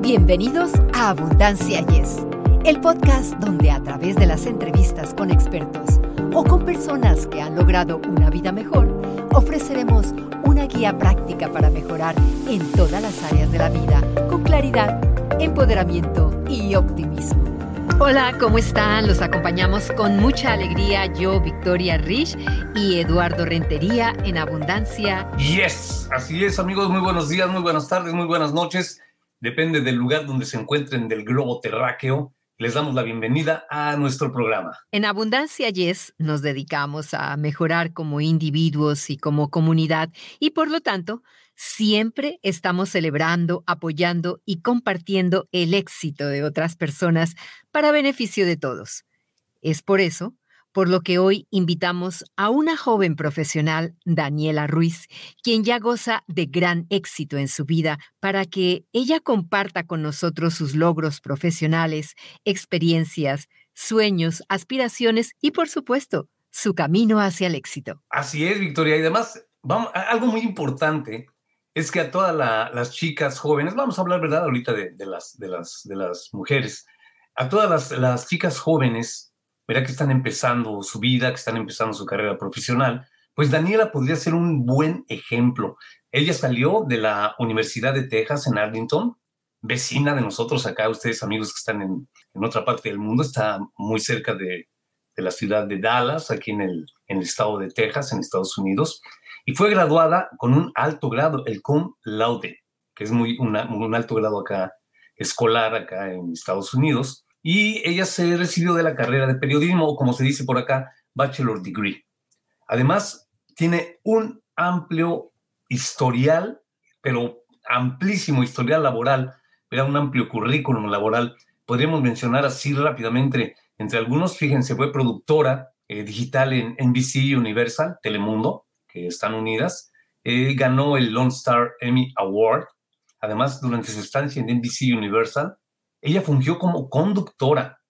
Bienvenidos a Abundancia Yes, el podcast donde a través de las entrevistas con expertos o con personas que han logrado una vida mejor, ofreceremos una guía práctica para mejorar en todas las áreas de la vida con claridad, empoderamiento y optimismo. Hola, ¿cómo están? Los acompañamos con mucha alegría yo, Victoria Rich y Eduardo Rentería en Abundancia. Yes, así es amigos, muy buenos días, muy buenas tardes, muy buenas noches depende del lugar donde se encuentren del globo terráqueo. Les damos la bienvenida a nuestro programa. En Abundancia Yes nos dedicamos a mejorar como individuos y como comunidad y por lo tanto siempre estamos celebrando, apoyando y compartiendo el éxito de otras personas para beneficio de todos. Es por eso por lo que hoy invitamos a una joven profesional, Daniela Ruiz, quien ya goza de gran éxito en su vida, para que ella comparta con nosotros sus logros profesionales, experiencias, sueños, aspiraciones y, por supuesto, su camino hacia el éxito. Así es, Victoria. Y además, algo muy importante es que a todas las chicas jóvenes, vamos a hablar, ¿verdad?, ahorita de, las, de, las, de las mujeres, a todas las chicas jóvenes verá que están empezando su vida, que están empezando su carrera profesional, pues Daniela podría ser un buen ejemplo. Ella salió de la Universidad de Texas en Arlington, vecina de nosotros acá, ustedes amigos que están en, otra parte del mundo, está muy cerca de, la ciudad de Dallas, aquí en el, en el estado de Texas, en Estados Unidos, y fue graduada con un alto grado, el cum laude, que es muy un alto grado acá escolar acá en Estados Unidos y ella se recibió de la carrera de periodismo, como se dice por acá, Bachelor Degree. Además, tiene un amplio historial, pero amplísimo historial laboral, era un amplio currículum laboral. Podríamos mencionar así rápidamente, entre algunos, fíjense, fue productora eh, digital en NBC Universal, Telemundo, que están unidas, eh, ganó el Lone Star Emmy Award. Además, durante su estancia en NBC Universal, ella fungió como conductora,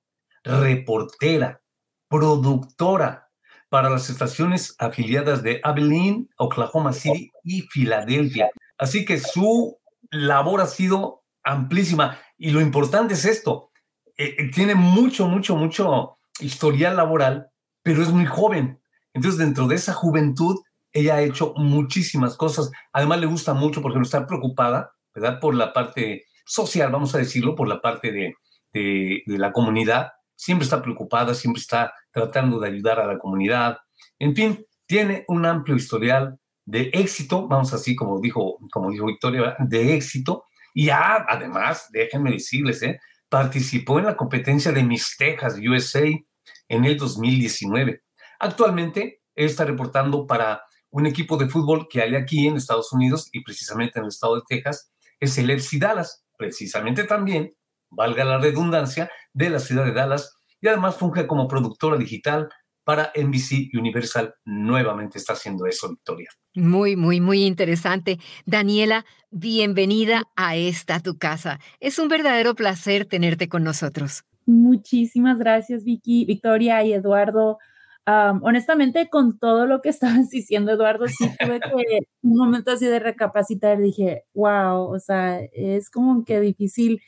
reportera, productora para las estaciones afiliadas de Abilene, Oklahoma City y Filadelfia. Así que su labor ha sido amplísima. Y lo importante es esto, eh, eh, tiene mucho, mucho, mucho historial laboral, pero es muy joven. Entonces, dentro de esa juventud, ella ha hecho muchísimas cosas. Además, le gusta mucho, porque no está preocupada, ¿verdad? Por la parte social, vamos a decirlo, por la parte de, de, la comunidad, siempre está preocupada, siempre está tratando de ayudar a la comunidad. En fin, tiene un amplio historial de éxito, vamos así como dijo, como dijo Victoria, de éxito. Y ya, además, déjenme decirles, ¿eh? participó en la competencia de Miss Texas USA en el 2019. Actualmente está reportando para un equipo de fútbol que hay aquí en Estados Unidos y precisamente en el estado de Texas, es el FC Dallas precisamente también, valga la redundancia, de la ciudad de Dallas y además funge como productora digital para NBC Universal. Nuevamente está haciendo eso, Victoria. Muy, muy, muy interesante. Daniela, bienvenida a esta tu casa. Es un verdadero placer tenerte con nosotros. Muchísimas gracias, Vicky, Victoria y Eduardo honestamente, con todo lo que estabas diciendo, Eduardo, sí tuve que un momento así de recapacitar, dije, wow, o sea, es como que difícil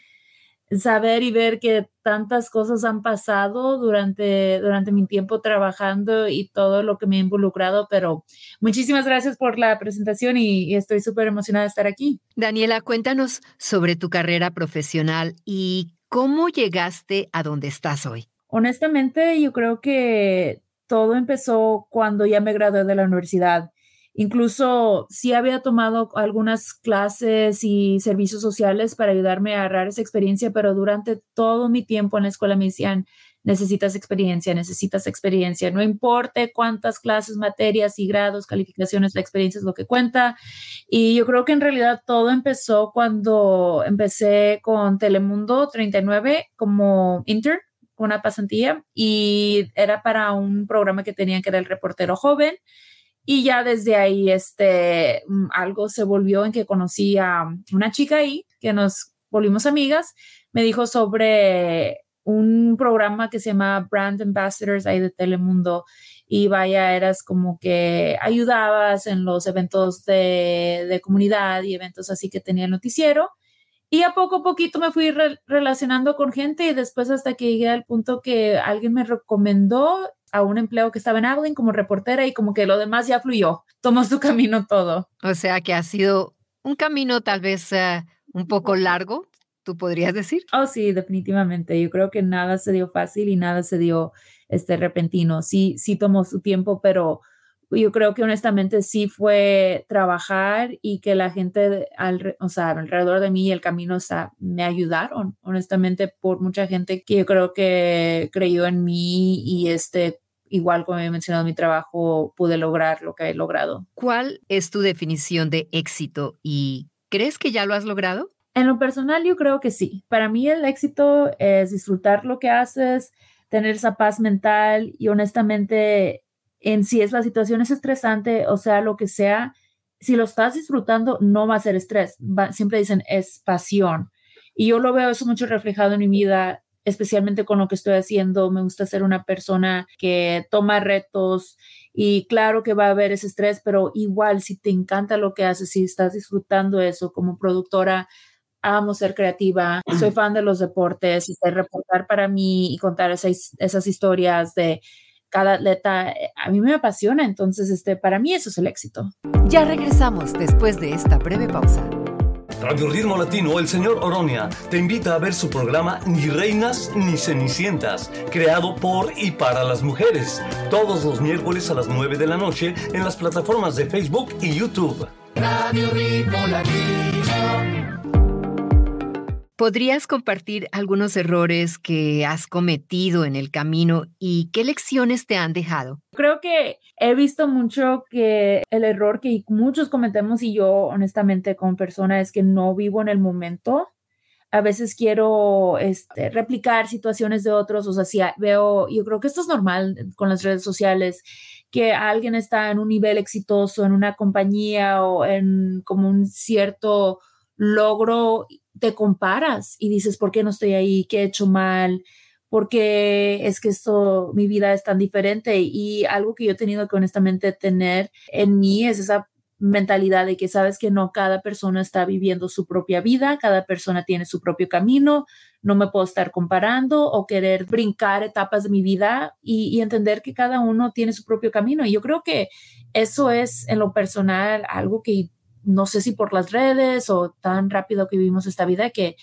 saber y ver que tantas cosas han pasado durante, durante mi tiempo trabajando y todo lo que me ha involucrado, pero muchísimas gracias por la presentación y, y estoy súper emocionada de estar aquí. Daniela, cuéntanos sobre tu carrera profesional y cómo llegaste a donde estás hoy. Honestamente, yo creo que todo empezó cuando ya me gradué de la universidad. Incluso sí había tomado algunas clases y servicios sociales para ayudarme a agarrar esa experiencia, pero durante todo mi tiempo en la escuela me decían, necesitas experiencia, necesitas experiencia. No importa cuántas clases, materias y grados, calificaciones, la experiencia es lo que cuenta. Y yo creo que en realidad todo empezó cuando empecé con Telemundo 39 como intern una pasantía y era para un programa que tenían que era el reportero joven. Y ya desde ahí, este, mm, algo se volvió en que conocí a una chica ahí, que nos volvimos amigas, me dijo sobre un programa que se llama Brand Ambassadors ahí de Telemundo. Y vaya, eras como que ayudabas en los eventos de, de comunidad y eventos así que tenía el noticiero Y a poco a poquito me fui relacionando con gente y después hasta que llegué al punto que alguien me recomendó a un empleo que estaba en Abilene como reportera y como que lo demás ya fluyó, tomó su camino todo. O sea que ha sido un camino tal vez uh, un poco largo, tú podrías decir. Oh, sí, definitivamente. Yo creo que nada se dio fácil y nada se dio este repentino. Sí, sí tomó su tiempo, pero yo creo que honestamente sí fue trabajar y que la gente al, o sea, alrededor de mí y el camino o sea, me ayudaron, honestamente, por mucha gente que yo creo que creyó en mí y este, igual como he mencionado mi trabajo, pude lograr lo que he logrado. ¿Cuál es tu definición de éxito y crees que ya lo has logrado? En lo personal, yo creo que sí. Para mí el éxito es disfrutar lo que haces, tener esa paz mental y honestamente, en si es la situación es estresante, o sea, lo que sea, si lo estás disfrutando, no va a ser estrés. siempre dicen es pasión. Y yo lo veo eso mucho reflejado en mi vida, especialmente con lo que estoy haciendo. Me gusta ser una persona que toma retos y claro que va a haber ese estrés, pero igual si te encanta lo que haces, si estás disfrutando eso como productora, amo ser creativa, soy fan de los deportes y de reportar para mí y contar esas, esas historias de cada atleta, eh, a mí me apasiona, entonces este, para mí eso es el éxito. Ya regresamos después de esta breve pausa. Radio Ritmo Latino, el señor Oronia, te invita a ver su programa Ni Reinas ni Cenicientas, creado por y para las mujeres, todos los miércoles a las 9 de la noche en las plataformas de Facebook y YouTube. Radio Ritmo Latino. ¿Podrías compartir algunos errores que has cometido en el camino y qué lecciones te han dejado? Creo que he visto mucho que el error que muchos cometemos y yo honestamente como persona es que no vivo en el momento. A veces quiero este, replicar situaciones de otros, o sea, si veo, yo creo que esto es normal con las redes sociales, que alguien está en un nivel exitoso en una compañía o en como un cierto logro te comparas y dices, ¿por qué no estoy ahí? ¿Qué he hecho mal? ¿Por qué es que esto, mi vida es tan diferente? Y algo que yo he tenido que honestamente tener en mí es esa mentalidad de que sabes que no cada persona está viviendo su propia vida, cada persona tiene su propio camino, no me puedo estar comparando o querer brincar etapas de mi vida y, y, entender que cada uno tiene su propio camino. Y yo creo que eso es en lo personal algo que no sé si por las redes o tan rápido que vivimos esta vida que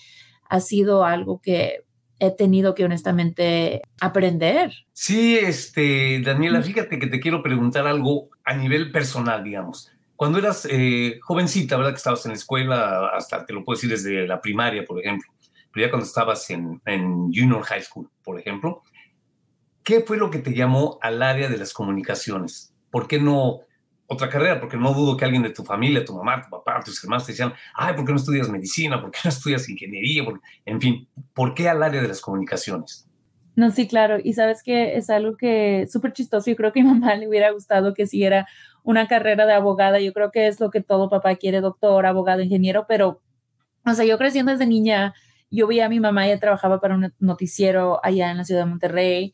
ha sido algo que he tenido que honestamente aprender. Sí, este, Daniela, fíjate que te quiero preguntar algo a nivel personal, digamos. Cuando eras eh, jovencita, ¿verdad? Que estabas en la escuela, hasta te lo puedo decir desde la primaria, por ejemplo, pero ya cuando estabas en, en junior high school, por ejemplo, ¿qué fue lo que te llamó al área de las comunicaciones? ¿Por qué no otra carrera, porque no dudo que alguien de tu familia, tu mamá, tu papá, tus hermanos te decían, ay, ¿por qué no estudias medicina? ¿Por qué no estudias ingeniería? En fin, ¿por qué al área de las comunicaciones? No, sí, claro. Y sabes que es algo que súper chistoso. Yo creo que a mi mamá le hubiera gustado que siguiera una carrera de abogada. Yo creo que es lo que todo papá quiere, doctor, abogado, ingeniero. Pero, o sea, yo creciendo desde niña, yo vi a mi mamá, ella trabajaba para un noticiero allá en la ciudad de Monterrey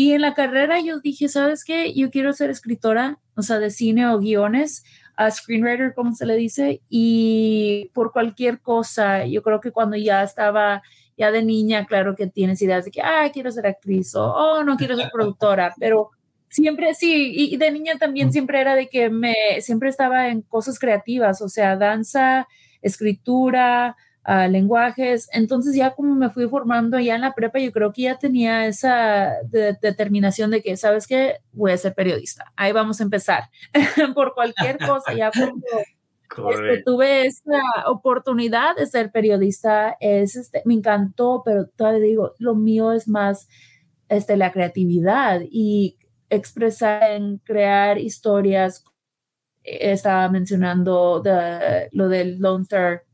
y en la carrera yo dije, ¿sabes qué? Yo quiero ser escritora, o sea, de cine o guiones, a screenwriter, como se le dice, y por cualquier cosa, yo creo que cuando ya estaba ya de niña, claro que tienes ideas de que, ah, quiero ser actriz o, oh, no quiero ser productora, pero siempre sí, y, de niña también siempre era de que me, siempre estaba en cosas creativas, o sea, danza, escritura, lenguajes. Entonces ya como me fui formando ya en la prepa, yo creo que ya tenía esa determinación de que, ¿sabes qué? Voy a ser periodista. Ahí vamos a empezar. Por cualquier cosa, ya cuando este, tuve esa oportunidad de ser periodista, es, este, me encantó, pero todavía digo, lo mío es más este, la creatividad y expresar en crear historias. Estaba mencionando lo del Lone Star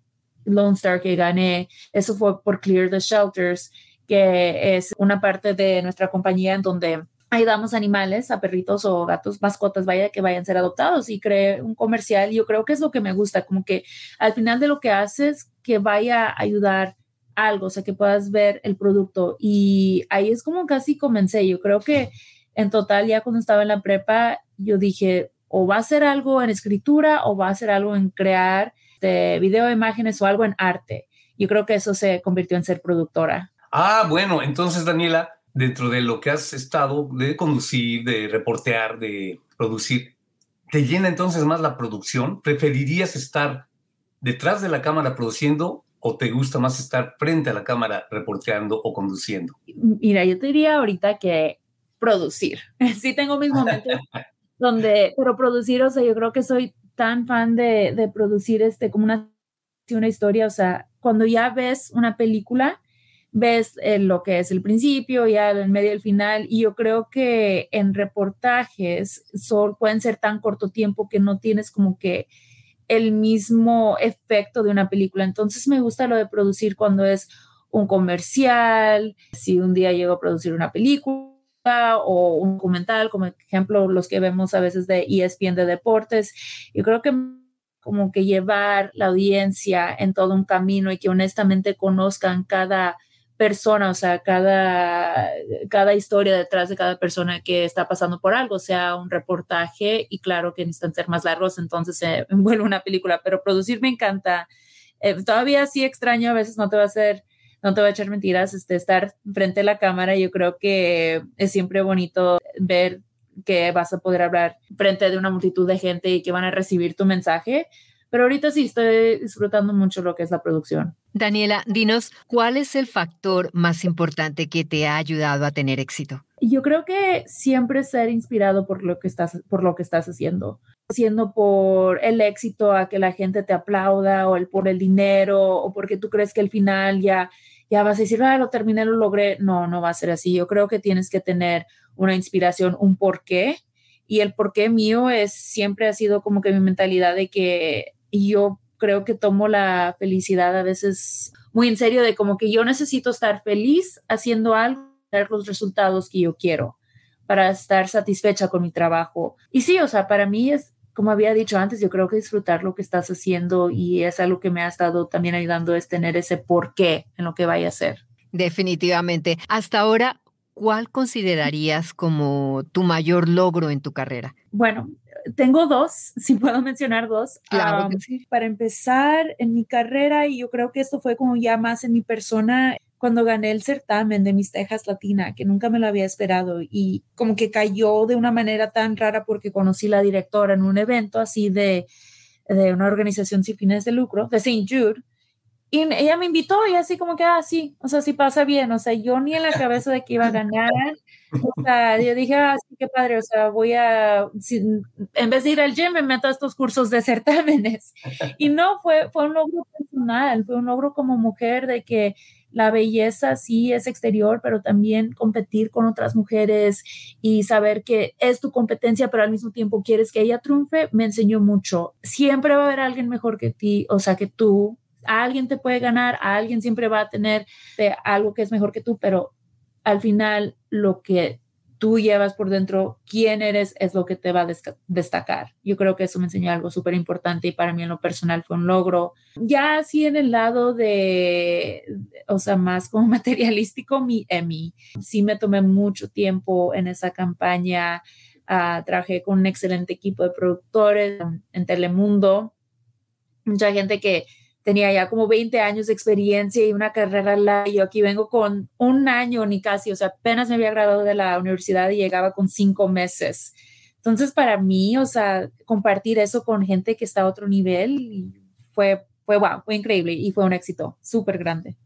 Lone Star que gané, eso fue por Clear the Shelters, que es una parte de nuestra compañía en donde ayudamos animales, a perritos o gatos, mascotas, vaya, que vayan a ser adoptados y creé un comercial. Yo creo que es lo que me gusta, como que al final de lo que haces, que vaya a ayudar algo, o sea, que puedas ver el producto. Y ahí es como casi comencé. Yo creo que en total, ya cuando estaba en la prepa, yo dije, o va a ser algo en escritura o va a ser algo en crear de video, imágenes o algo en arte. yo creo que eso se convirtió en ser productora. Ah, bueno, entonces Daniela, dentro de lo que has estado de conducir, de reportear, de producir, ¿te llena entonces más la producción? ¿Preferirías estar detrás de la cámara produciendo o te gusta más estar frente a la cámara reporteando o conduciendo? Mira, yo te diría ahorita que producir. Sí tengo mis momentos donde, pero producir, o sea, yo creo que soy tan fan de, de producir este como una, una historia, o sea, cuando ya ves una película, ves eh, lo que es el principio, ya el medio el final, y yo creo que en reportajes son, pueden ser tan corto tiempo que no tienes como que el mismo efecto de una película. Entonces me gusta lo de producir cuando es un comercial, si un día llego a producir una película o un documental, como ejemplo los que vemos a veces de ESPN de deportes. Yo creo que como que llevar la audiencia en todo un camino y que honestamente conozcan cada persona, o sea, cada, cada historia detrás de cada persona que está pasando por algo, sea un reportaje y claro que necesitan ser más largos, entonces se vuelve una película, pero producir me encanta. Eh, todavía sí extraño, a veces no te va a hacer, no te va a echar mentiras, este, estar frente a la cámara, yo creo que es siempre bonito ver que vas a poder hablar frente de una multitud de gente y que van a recibir tu mensaje, pero ahorita sí estoy disfrutando mucho lo que es la producción. Daniela, dinos, ¿cuál es el factor más importante que te ha ayudado a tener éxito? Yo creo que siempre ser inspirado por lo que estás, por lo que estás haciendo, haciendo por el éxito a que la gente te aplauda o el, por el dinero o porque tú crees que al final ya, ya vas a decir, ah, lo terminé, lo logré. No, no va a ser así. Yo creo que tienes que tener una inspiración, un porqué. Y el porqué mío es siempre ha sido como que mi mentalidad de que yo creo que tomo la felicidad a veces muy en serio de como que yo necesito estar feliz haciendo algo, dar los resultados que yo quiero para estar satisfecha con mi trabajo. Y sí, o sea, para mí es, como había dicho antes, yo creo que disfrutar lo que estás haciendo y es algo que me ha estado también ayudando es tener ese porqué en lo que vaya a hacer. Definitivamente. Hasta ahora, ¿cuál considerarías como tu mayor logro en tu carrera? Bueno, tengo dos, si puedo mencionar dos. Claro Para empezar, en mi carrera, y yo creo que esto fue como ya más en mi persona, cuando gané el certamen de Mis Tejas Latina, que nunca me lo había esperado y como que cayó de una manera tan rara porque conocí la directora en un evento así de, de una organización sin fines de lucro, de St. Jude, y ella me invitó y así como que, ah, sí, o sea, sí pasa bien, o sea, yo ni en la cabeza de que iba a ganar, o sea, yo dije, ah, sí, qué padre, o sea, voy a, en vez de ir al gym, me meto a estos cursos de certámenes. Y no, fue, fue un logro personal, fue un logro como mujer de que la belleza sí es exterior, pero también competir con otras mujeres y saber que es tu competencia, pero al mismo tiempo quieres que ella triunfe, me enseñó mucho. Siempre va a haber alguien mejor que ti, o sea, que tú, alguien te puede ganar, alguien siempre va a tener algo que es mejor que tú, pero al final lo que tú llevas por dentro, quién eres, es lo que te va a destacar. Yo creo que eso me enseñó algo súper importante y para mí en lo personal fue un logro. Ya así en el lado de, o sea, más como materialístico, mi Emmy. Sí me tomé mucho tiempo en esa campaña. Uh, trabajé con un excelente equipo de productores en Telemundo. Mucha gente que tenía ya como 20 años de experiencia y una carrera larga. Yo aquí vengo con un año ni casi, o sea, apenas me había graduado de la universidad y llegaba con cinco meses. Entonces, para mí, o sea, compartir eso con gente que está a otro nivel fue, fue wow, fue increíble y fue un éxito súper grande.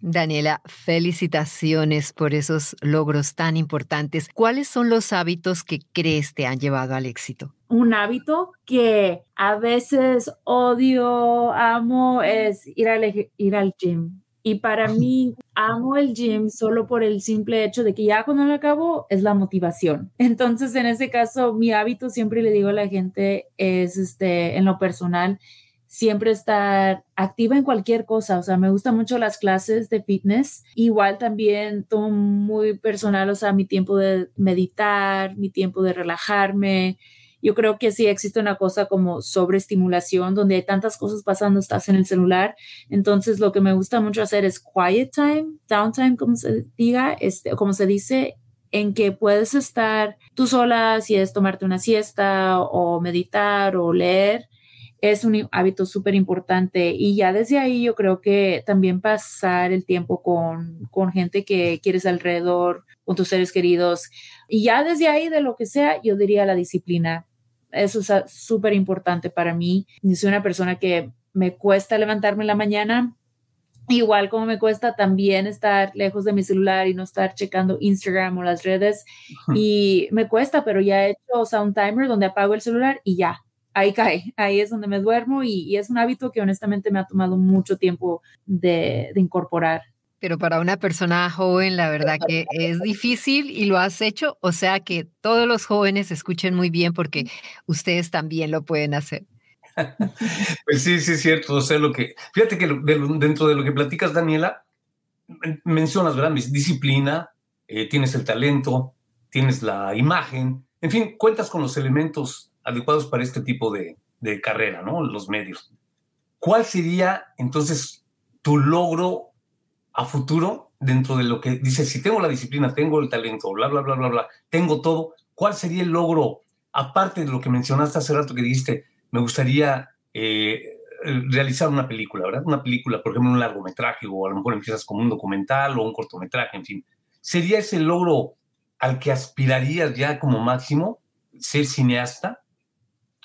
Daniela, felicitaciones por esos logros tan importantes. ¿Cuáles son los hábitos que crees te han llevado al éxito? Un hábito que a veces odio, amo, es ir al, ir al gym. Y para mí, amo el gym solo por el simple hecho de que ya cuando lo acabo es la motivación. Entonces, en ese caso, mi hábito siempre le digo a la gente es, este, en lo personal, siempre estar activa en cualquier cosa. O sea, me gustan mucho las clases de fitness. Igual también tomo muy personal, o sea, mi tiempo de meditar, mi tiempo de relajarme. Yo creo que sí existe una cosa como sobreestimulación, donde hay tantas cosas pasando, estás en el celular. Entonces, lo que me gusta mucho hacer es quiet time, downtime, como se diga, este, como se dice, en que puedes estar tú sola, si es tomarte una siesta o meditar o leer es un hábito súper importante y ya desde ahí yo creo que también pasar el tiempo con, con gente que quieres alrededor, con tus seres queridos y ya desde ahí de lo que sea, yo diría la disciplina. Eso es súper importante para mí. Yo soy una persona que me cuesta levantarme en la mañana, igual como me cuesta también estar lejos de mi celular y no estar checando Instagram o las redes. Y me cuesta, pero ya he hecho o sea, un timer donde apago el celular y ya, ahí cae, ahí es donde me duermo y, es un hábito que honestamente me ha tomado mucho tiempo de, incorporar. Pero para una persona joven, la verdad que es difícil y lo has hecho. O sea que todos los jóvenes escuchen muy bien porque ustedes también lo pueden hacer. Pues sí, sí es cierto. O sea, lo que, fíjate que dentro de lo que platicas, Daniela, mencionas, ¿verdad? Disciplina, eh, tienes el talento, tienes la imagen, en fin, cuentas con los elementos adecuados para este tipo de, carrera, ¿no? Los medios. ¿Cuál sería entonces tu logro a futuro dentro de lo que dices, si tengo la disciplina, tengo el talento, bla, bla, bla, bla, bla, tengo todo, ¿cuál sería el logro, aparte de lo que mencionaste hace rato que dijiste, me gustaría eh, realizar una película, ¿verdad? Una película, por ejemplo, un largometraje, o a lo mejor empiezas como un documental o un cortometraje, en fin. ¿Sería ese logro al que aspirarías ya como máximo, ser cineasta?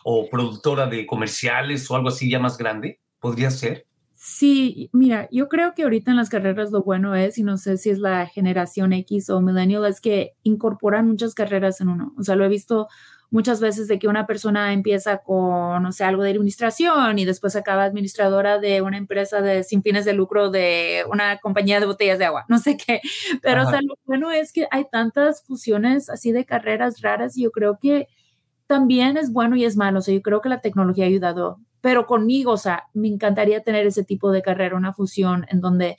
O productora de comerciales o algo así ya más grande? ¿Podría ser? Sí, mira, yo creo que ahorita en las carreras lo bueno es, y no sé si es la generación X o millennial, es que incorporan muchas carreras en uno. O sea, lo he visto muchas veces de que una persona empieza con, no sé, algo de administración y después acaba administradora de una empresa de sin fines de lucro de una compañía de botellas de agua, no sé qué. Pero, o sea, lo bueno es que hay tantas fusiones así de carreras raras y yo creo que también es bueno y es malo. O sea, yo creo que la tecnología ha ayudado, pero conmigo, o sea, me encantaría tener ese tipo de carrera, una fusión en donde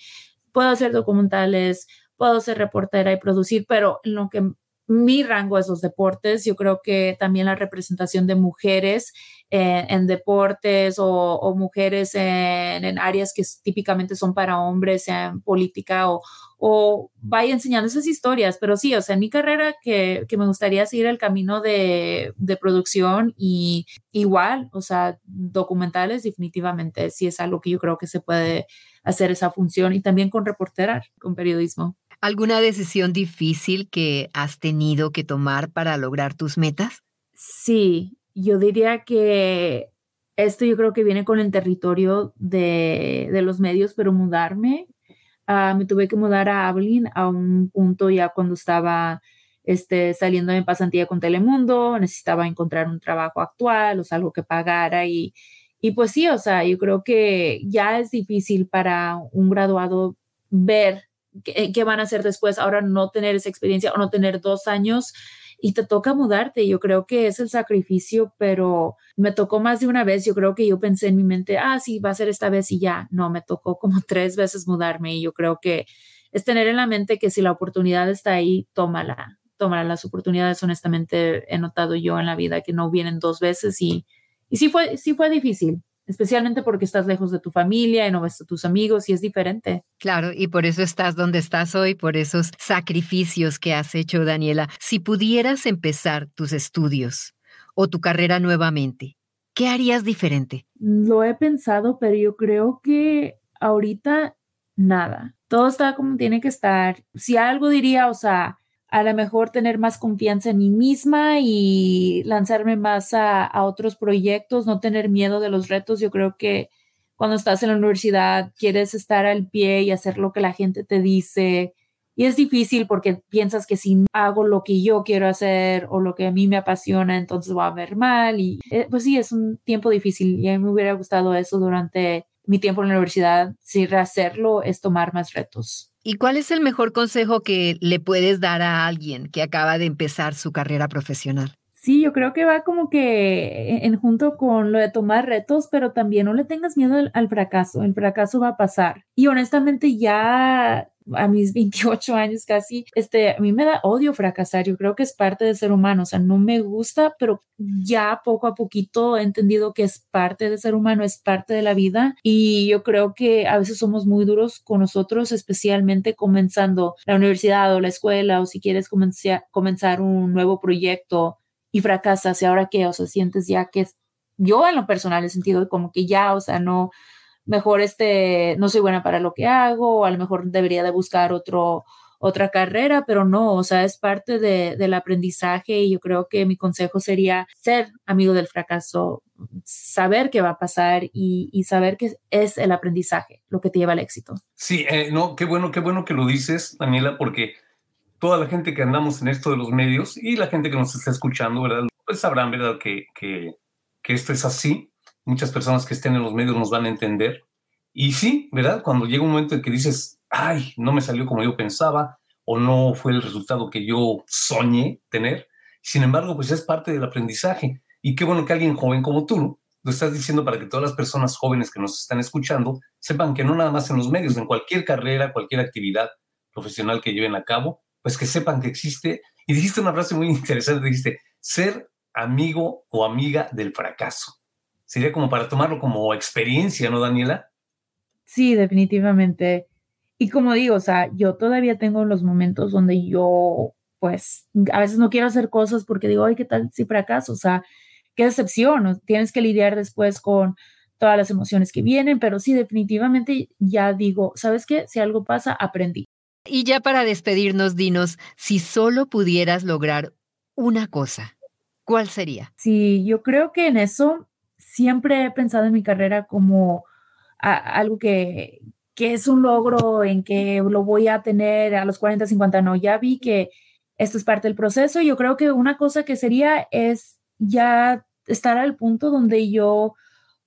puedo hacer documentales, puedo ser reportera y producir, pero en lo que mi rango es los deportes. Yo creo que también la representación de mujeres eh, en deportes o, mujeres en, áreas que típicamente son para hombres, sea en política o, o vaya enseñando esas historias. Pero sí, o sea, en mi carrera que, que me gustaría seguir el camino de, de, producción y igual, o sea, documentales definitivamente sí es algo que yo creo que se puede hacer esa función y también con reporterar, con periodismo. ¿Alguna decisión difícil que has tenido que tomar para lograr tus metas? Sí, yo diría que esto yo creo que viene con el territorio de, de los medios, pero mudarme, uh, me tuve que mudar a Abilene a un punto ya cuando estaba este, saliendo en pasantía con Telemundo, necesitaba encontrar un trabajo actual, o sea, algo que pagara y, y pues sí, o sea, yo creo que ya es difícil para un graduado ver qué, qué, van a hacer después, ahora no tener esa experiencia o no tener dos años y te toca mudarte. Yo creo que es el sacrificio, pero me tocó más de una vez. Yo creo que yo pensé en mi mente, ah, sí, va a ser esta vez y ya. No, me tocó como tres veces mudarme y yo creo que es tener en la mente que si la oportunidad está ahí, tómala. Tómala. Las oportunidades, honestamente, he notado yo en la vida que no vienen dos veces y, y sí, fue, sí fue difícil especialmente porque estás lejos de tu familia y no ves a tus amigos y es diferente. Claro, y por eso estás donde estás hoy, por esos sacrificios que has hecho, Daniela. Si pudieras empezar tus estudios o tu carrera nuevamente, ¿qué harías diferente? Lo he pensado, pero yo creo que ahorita nada. Todo está como tiene que estar. Si algo diría, o sea, a lo mejor tener más confianza en mí misma y lanzarme más a, otros proyectos, no tener miedo de los retos. Yo creo que cuando estás en la universidad quieres estar al pie y hacer lo que la gente te dice. Y es difícil porque piensas que si hago lo que yo quiero hacer o lo que a mí me apasiona, entonces va a ver mal. Y eh, pues sí, es un tiempo difícil y a mí me hubiera gustado eso durante mi tiempo en la universidad. Si rehacerlo es tomar más retos. ¿Y cuál es el mejor consejo que le puedes dar a alguien que acaba de empezar su carrera profesional? Sí, yo creo que va como que en junto con lo de tomar retos, pero también no le tengas miedo al, fracaso. El fracaso va a pasar. Y honestamente ya a mis 28 años casi, este, a mí me da odio fracasar, yo creo que es parte de ser humano, o sea, no me gusta, pero ya poco a poquito he entendido que es parte de ser humano, es parte de la vida y yo creo que a veces somos muy duros con nosotros, especialmente comenzando la universidad o la escuela o si quieres comenzar, un nuevo proyecto y fracasas y ahora qué, o sea, sientes ya que yo en lo personal he sentido como que ya, o sea, no, mejor este, no soy buena para lo que hago, o a lo mejor debería de buscar otro, otra carrera, pero no, o sea, es parte de, del aprendizaje y yo creo que mi consejo sería ser amigo del fracaso, saber qué va a pasar y, y saber que es el aprendizaje lo que te lleva al éxito. Sí, eh, no, qué bueno, qué bueno que lo dices, Daniela, porque toda la gente que andamos en esto de los medios y la gente que nos está escuchando, ¿verdad? Pues sabrán, ¿verdad? Que, que, que esto es así. Muchas personas que estén en los medios nos van a entender. Y sí, ¿verdad? Cuando llega un momento en que dices, ay, no me salió como yo pensaba o no fue el resultado que yo soñé tener. Sin embargo, pues es parte del aprendizaje. Y qué bueno que alguien joven como tú lo estás diciendo para que todas las personas jóvenes que nos están escuchando sepan que no nada más en los medios, en cualquier carrera, cualquier actividad profesional que lleven a cabo, pues que sepan que existe. Y dijiste una frase muy interesante, dijiste, ser amigo o amiga del fracaso. Sería como para tomarlo como experiencia, ¿no, Daniela? Sí, definitivamente. Y como digo, o sea, yo todavía tengo los momentos donde yo, pues, a veces no quiero hacer cosas porque digo, ay, ¿qué tal si fracaso? O sea, qué decepción, tienes que lidiar después con todas las emociones que vienen, pero sí, definitivamente ya digo, ¿sabes qué? Si algo pasa, aprendí. Y ya para despedirnos, dinos, si solo pudieras lograr una cosa, ¿cuál sería? Sí, yo creo que en eso siempre he pensado en mi carrera como algo que, que es un logro en que lo voy a tener a los 40, 50, no, ya vi que esto es parte del proceso. Yo creo que una cosa que sería es ya estar al punto donde yo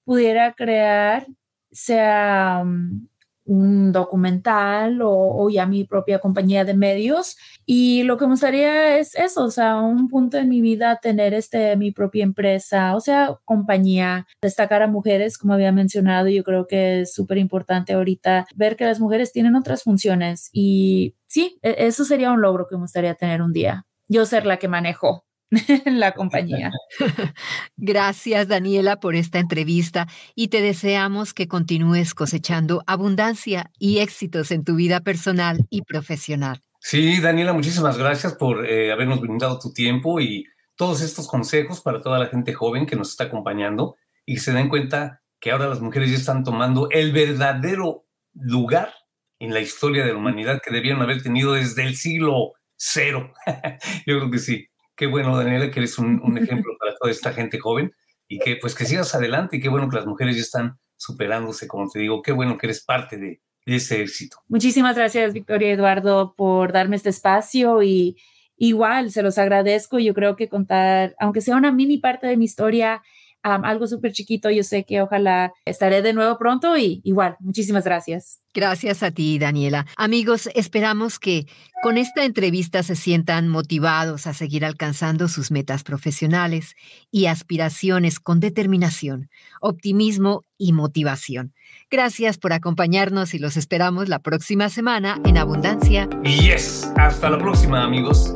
pudiera crear, sea mm, un documental o, ya mi propia compañía de medios. Y lo que me gustaría es eso, o sea, un punto en mi vida tener este, mi propia empresa, o sea, compañía, destacar a mujeres, como había mencionado, yo creo que es súper importante ahorita ver que las mujeres tienen otras funciones y sí, e, eso sería un logro que me gustaría tener un día. Yo ser la que manejo la compañía. Gracias, Daniela, por esta entrevista y te deseamos que continúes cosechando abundancia y éxitos en tu vida personal y profesional. Sí, Daniela, muchísimas gracias por eh, habernos brindado tu tiempo y todos estos consejos para toda la gente joven que nos está acompañando y que se den cuenta que ahora las mujeres ya están tomando el verdadero lugar en la historia de la humanidad que debieron haber tenido desde el siglo cero. Yo creo que sí. Qué bueno, Daniela, que eres un, ejemplo para toda esta gente joven y que pues que sigas adelante y qué bueno que las mujeres ya están superándose, como te digo, qué bueno que eres parte de, de ese éxito. Muchísimas gracias, Victoria y Eduardo, por darme este espacio y igual se los agradezco. Yo creo que contar, aunque sea una mini parte de mi historia, algo súper chiquito. Yo sé que ojalá estaré de nuevo pronto y igual, muchísimas gracias. Gracias a ti, Daniela. Amigos, esperamos que con esta entrevista se sientan motivados a seguir alcanzando sus metas profesionales y aspiraciones con determinación, optimismo y motivación. Gracias por acompañarnos y los esperamos la próxima semana en Abundancia. Yes, hasta la próxima, amigos.